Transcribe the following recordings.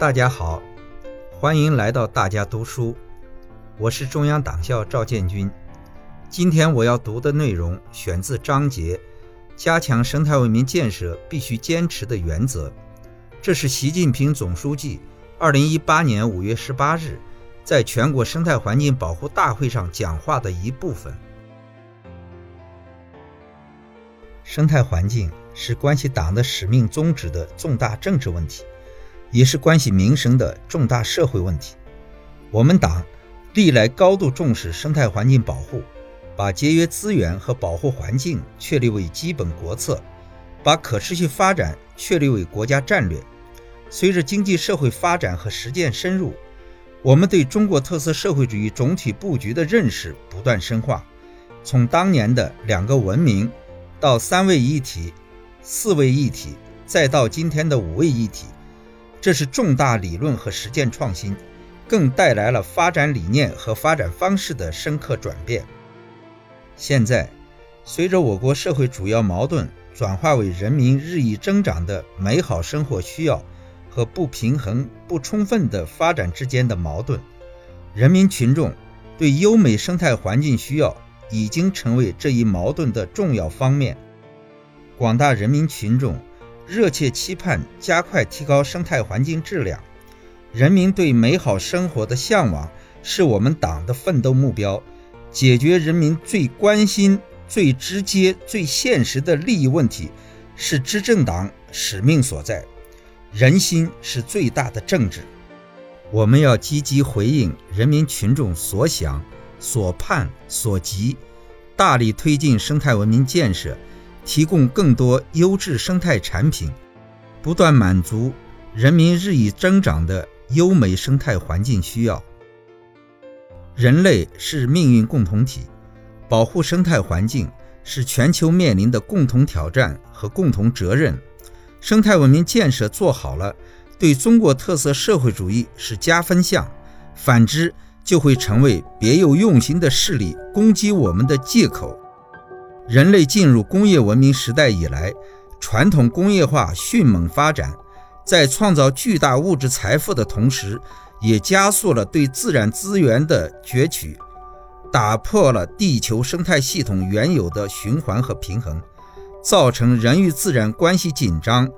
大家好，欢迎来到大家读书，我是中央党校赵建军。今天我要读的内容选自章节《加强生态文明建设必须坚持的原则》，这是习近平总书记二零一八年五月十八日在全国生态环境保护大会上讲话的一部分。生态环境是关系党的使命宗旨的重大政治问题，也是关系民生的重大社会问题。我们党历来高度重视生态环境保护，把节约资源和保护环境确立为基本国策，把可持续发展确立为国家战略。随着经济社会发展和实践深入，我们对中国特色社会主义总体布局的认识不断深化，从当年的两个文明。到三位一体、四位一体，再到今天的五位一体，这是重大理论和实践创新，更带来了发展理念和发展方式的深刻转变。现在，随着我国社会主要矛盾转化为人民日益增长的美好生活需要和不平衡不充分的发展之间的矛盾，人民群众对优美生态环境需要。已经成为这一矛盾的重要方面。广大人民群众热切期盼加快提高生态环境质量，人民对美好生活的向往是我们党的奋斗目标。解决人民最关心、最直接、最现实的利益问题，是执政党使命所在。人心是最大的政治，我们要积极回应人民群众所想。所盼所急，大力推进生态文明建设，提供更多优质生态产品，不断满足人民日益增长的优美生态环境需要。人类是命运共同体，保护生态环境是全球面临的共同挑战和共同责任。生态文明建设做好了，对中国特色社会主义是加分项；反之，就会成为别有用心的势力攻击我们的借口。人类进入工业文明时代以来，传统工业化迅猛发展，在创造巨大物质财富的同时，也加速了对自然资源的攫取，打破了地球生态系统原有的循环和平衡，造成人与自然关系紧张。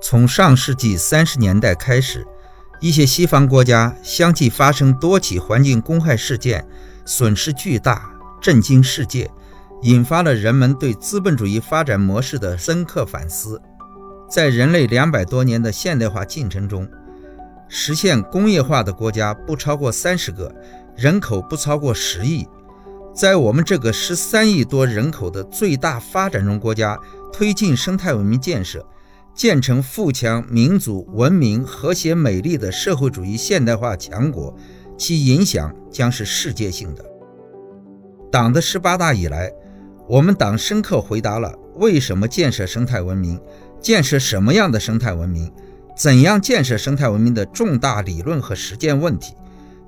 从上世纪三十年代开始。一些西方国家相继发生多起环境公害事件，损失巨大，震惊世界，引发了人们对资本主义发展模式的深刻反思。在人类两百多年的现代化进程中，实现工业化的国家不超过三十个，人口不超过十亿。在我们这个十三亿多人口的最大发展中国家，推进生态文明建设。建成富强、民主、文明、和谐、美丽的社会主义现代化强国，其影响将是世界性的。党的十八大以来，我们党深刻回答了为什么建设生态文明、建设什么样的生态文明、怎样建设生态文明的重大理论和实践问题，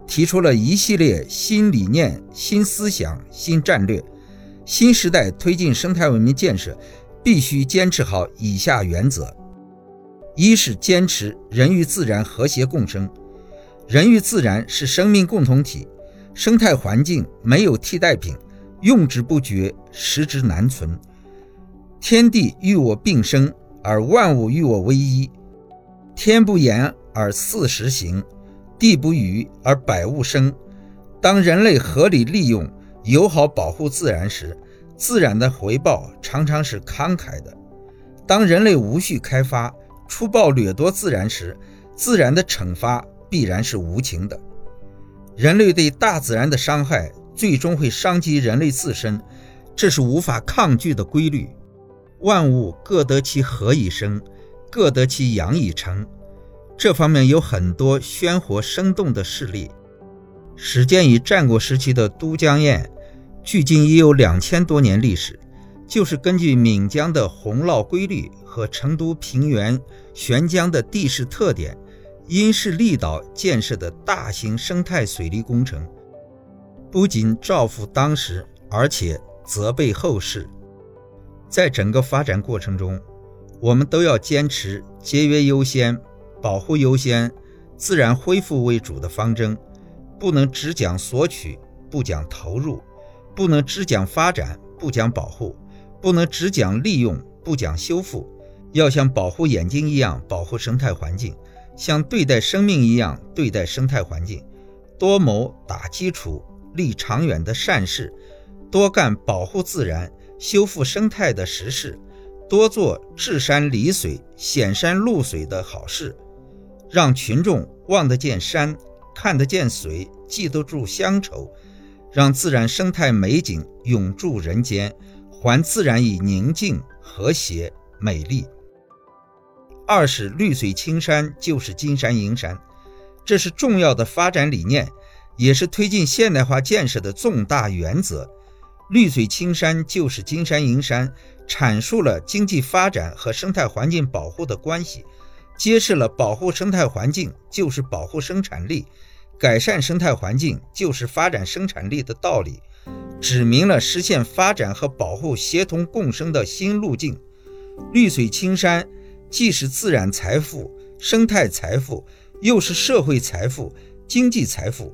提出了一系列新理念、新思想、新战略。新时代推进生态文明建设。必须坚持好以下原则：一是坚持人与自然和谐共生，人与自然是生命共同体，生态环境没有替代品，用之不绝，食之难存。天地与我并生，而万物与我为一。天不言而四时行，地不语而百物生。当人类合理利用、友好保护自然时，自然的回报常常是慷慨的。当人类无序开发、粗暴掠夺自然时，自然的惩罚必然是无情的。人类对大自然的伤害，最终会伤及人类自身，这是无法抗拒的规律。万物各得其和以生，各得其养以成。这方面有很多鲜活生动的事例。始建于战国时期的都江堰。距今已有两千多年历史，就是根据岷江的洪涝规律和成都平原悬江的地势特点，因势利导建设的大型生态水利工程，不仅造福当时，而且责备后世。在整个发展过程中，我们都要坚持节约优先、保护优先、自然恢复为主的方针，不能只讲索取，不讲投入；不能只讲发展，不讲保护；不能只讲利用，不讲修复。要像保护眼睛一样保护生态环境，像对待生命一样对待生态环境，多谋打基础、立长远的善事，多干保护自然、修复生态的实事。多做治山理水、显山露水的好事，让群众望得见山、看得见水、记得住乡愁，让自然生态美景永驻人间，还自然以宁静、和谐、美丽。二是绿水青山就是金山银山，这是重要的发展理念，也是推进现代化建设的重大原则。绿水青山就是金山银山。阐述了经济发展和生态环境保护的关系，揭示了保护生态环境就是保护生产力，改善生态环境就是发展生产力的道理，指明了实现发展和保护协同共生的新路径。绿水青山既是自然财富、生态财富，又是社会财富、经济财富。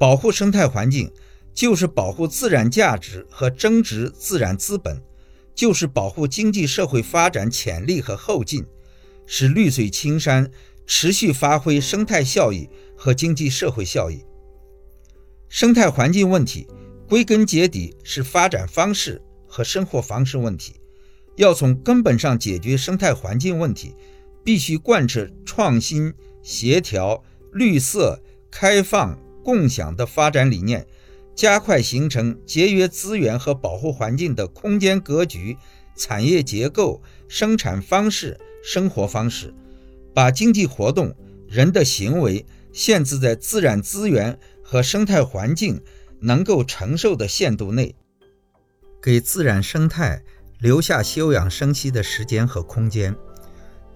保护生态环境就是保护自然价值和增值自然资本。就是保护经济社会发展潜力和后劲，使绿水青山持续发挥生态效益和经济社会效益。生态环境问题归根结底是发展方式和生活方式问题，要从根本上解决生态环境问题，必须贯彻创新、协调、绿色、开放、共享的发展理念。加快形成节约资源和保护环境的空间格局、产业结构、生产方式、生活方式，把经济活动、人的行为限制在自然资源和生态环境能够承受的限度内，给自然生态留下休养生息的时间和空间。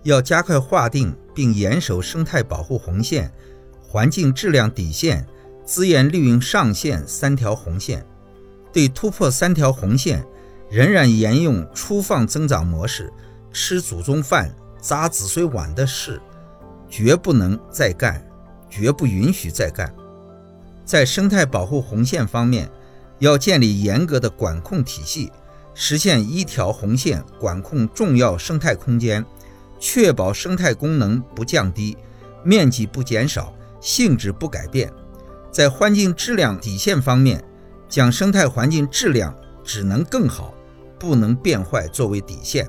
要加快划定并严守生态保护红线、环境质量底线。资源利用上限三条红线，对突破三条红线，仍然沿用粗放增长模式、吃祖宗饭、砸子孙碗的事，绝不能再干，绝不允许再干。在生态保护红线方面，要建立严格的管控体系，实现一条红线管控重要生态空间，确保生态功能不降低，面积不减少，性质不改变。在环境质量底线方面，将生态环境质量只能更好，不能变坏作为底线，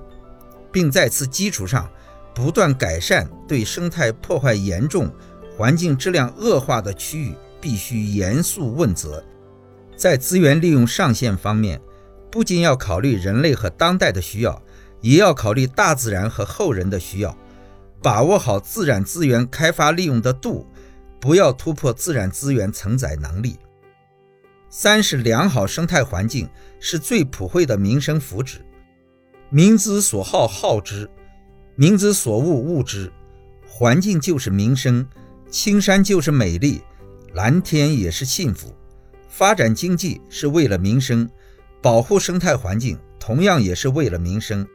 并在此基础上不断改善对生态破坏严重、环境质量恶化的区域，必须严肃问责。在资源利用上限方面，不仅要考虑人类和当代的需要，也要考虑大自然和后人的需要，把握好自然资源开发利用的度。不要突破自然资源承载能力。三是良好生态环境是最普惠的民生福祉，民之所好好之，民之所恶恶之。环境就是民生，青山就是美丽，蓝天也是幸福。发展经济是为了民生，保护生态环境同样也是为了民生。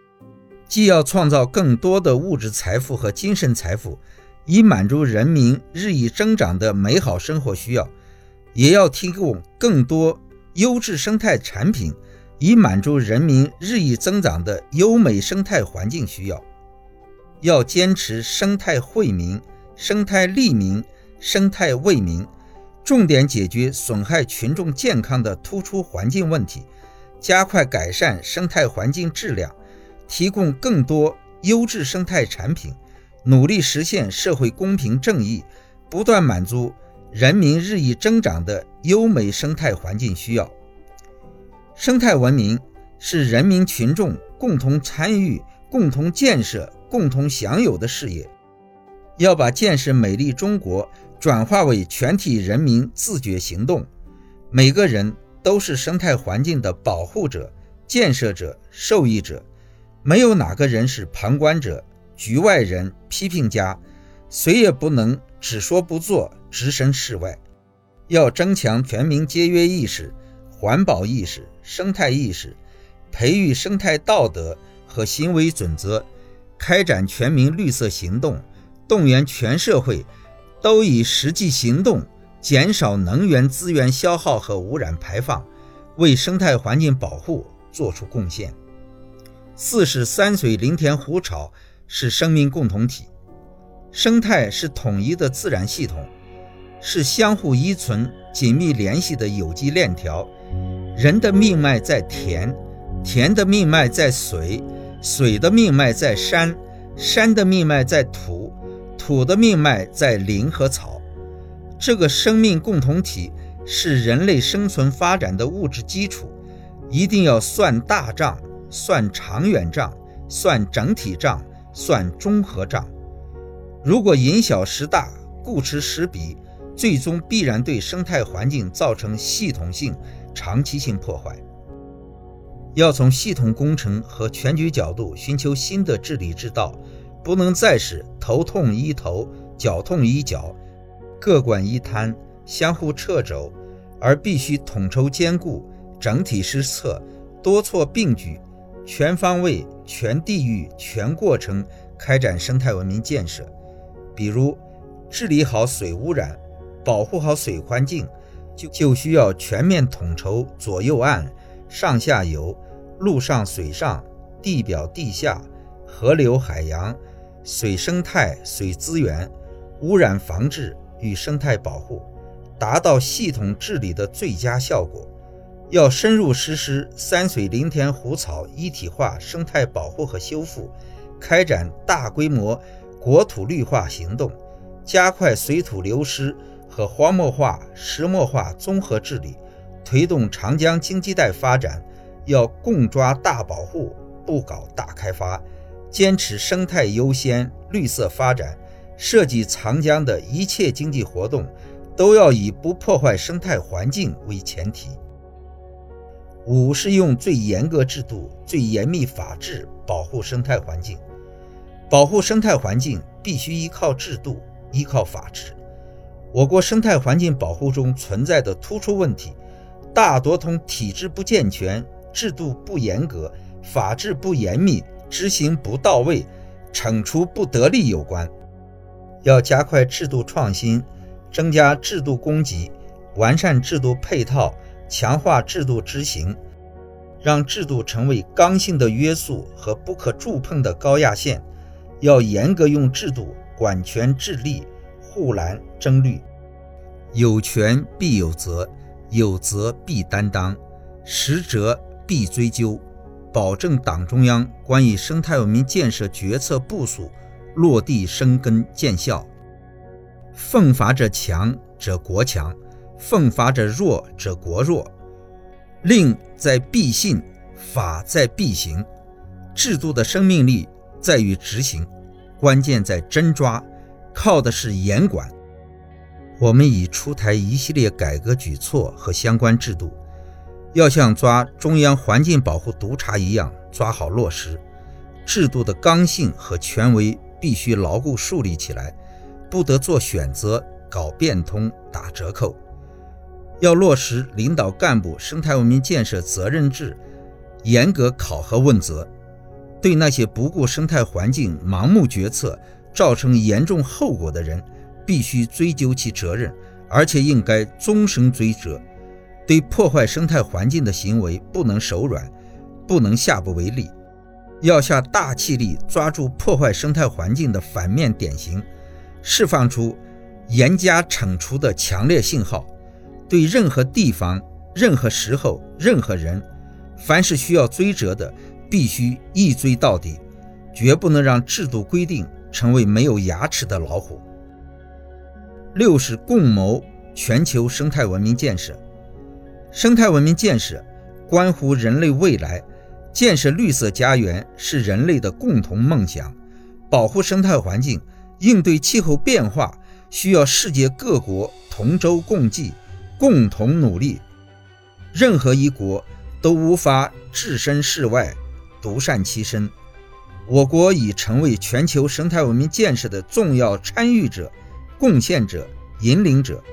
既要创造更多的物质财富和精神财富。以满足人民日益增长的美好生活需要，也要提供更多优质生态产品，以满足人民日益增长的优美生态环境需要。要坚持生态惠民、生态利民、生态为民，重点解决损害群众健康的突出环境问题，加快改善生态环境质量，提供更多优质生态产品。努力实现社会公平正义，不断满足人民日益增长的优美生态环境需要。生态文明是人民群众共同参与、共同建设、共同享有的事业。要把建设美丽中国转化为全体人民自觉行动，每个人都是生态环境的保护者、建设者、受益者，没有哪个人是旁观者。局外人、批评家，谁也不能只说不做、置身事外。要增强全民节约意识、环保意识、生态意识，培育生态道德和行为准则，开展全民绿色行动，动员全社会都以实际行动减少能源资源消耗和污染排放，为生态环境保护作出贡献。四是山水林田湖草是生命共同体，生态是统一的自然系统，是相互依存、紧密联系的有机链条。人的命脉在田，田的命脉在水，水的命脉在山，山的命脉在土，土的命脉在林和草。这个生命共同体是人类生存发展的物质基础，一定要算大账、算长远账、算整体账、算综合账。如果因小失大、顾此失彼，最终必然对生态环境造成系统性。长期性破坏，要从系统工程和全局角度寻求新的治理之道，不能再是头痛医头、脚痛医脚，各管一摊，相互掣肘，而必须统筹兼顾、整体施策、多措并举，全方位、全地域、全过程开展生态文明建设。比如，治理好水污染，保护好水环境。就就需要全面统筹左右岸、上下游、陆上水上、地表地下、河流海洋、水生态水资源、污染防治与生态保护，达到系统治理的最佳效果。要深入实施山水林田湖草一体化生态保护和修复，开展大规模国土绿化行动，加快水土流失。和荒漠化、石漠化综合治理，推动长江经济带发展，要共抓大保护，不搞大开发，坚持生态优先、绿色发展。涉及长江的一切经济活动，都要以不破坏生态环境为前提。五是用最严格制度、最严密法治保护生态环境。保护生态环境必须依靠制度，依靠法治。我国生态环境保护中存在的突出问题，大多同体制不健全、制度不严格、法治不严密、执行不到位、惩处不得力有关。要加快制度创新，增加制度供给，完善制度配套，强化制度执行，让制度成为刚性的约束和不可触碰的高压线。要严格用制度管权治吏。护栏争绿，有权必有责，有责必担当，实责必追究，保证党中央关于生态文明建设决策部署落地生根见效。奉法者强则国强，奉法者弱者国弱。令在必信，法在必行。制度的生命力在于执行，关键在真抓。靠的是严管。我们已出台一系列改革举措和相关制度，要像抓中央环境保护督察一样抓好落实。制度的刚性和权威必须牢固树立起来，不得做选择、搞变通、打折扣。要落实领导干部生态文明建设责任制，严格考核问责，对那些不顾生态环境、盲目决策。造成严重后果的人，必须追究其责任，而且应该终身追责。对破坏生态环境的行为，不能手软，不能下不为例，要下大气力抓住破坏生态环境的反面典型，释放出严加惩处的强烈信号。对任何地方、任何时候、任何人，凡是需要追责的，必须一追到底，绝不能让制度规定。成为没有牙齿的老虎。六是共谋全球生态文明建设。生态文明建设关乎人类未来，建设绿色家园是人类的共同梦想。保护生态环境，应对气候变化，需要世界各国同舟共济，共同努力。任何一国都无法置身事外，独善其身。我国已成为全球生态文明建设的重要参与者、贡献者、引领者，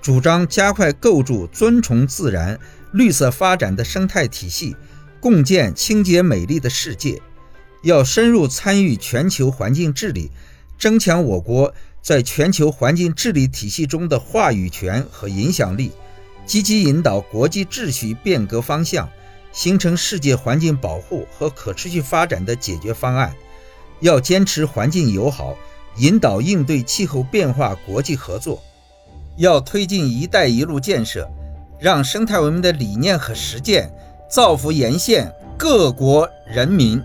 主张加快构筑尊崇自然、绿色发展的生态体系，共建清洁美丽的世界。要深入参与全球环境治理，增强我国在全球环境治理体系中的话语权和影响力，积极引导国际秩序变革方向，形成世界环境保护和可持续发展的解决方案。要坚持环境友好，引导应对气候变化国际合作。要推进“一带一路”建设，让生态文明的理念和实践造福沿线各国人民。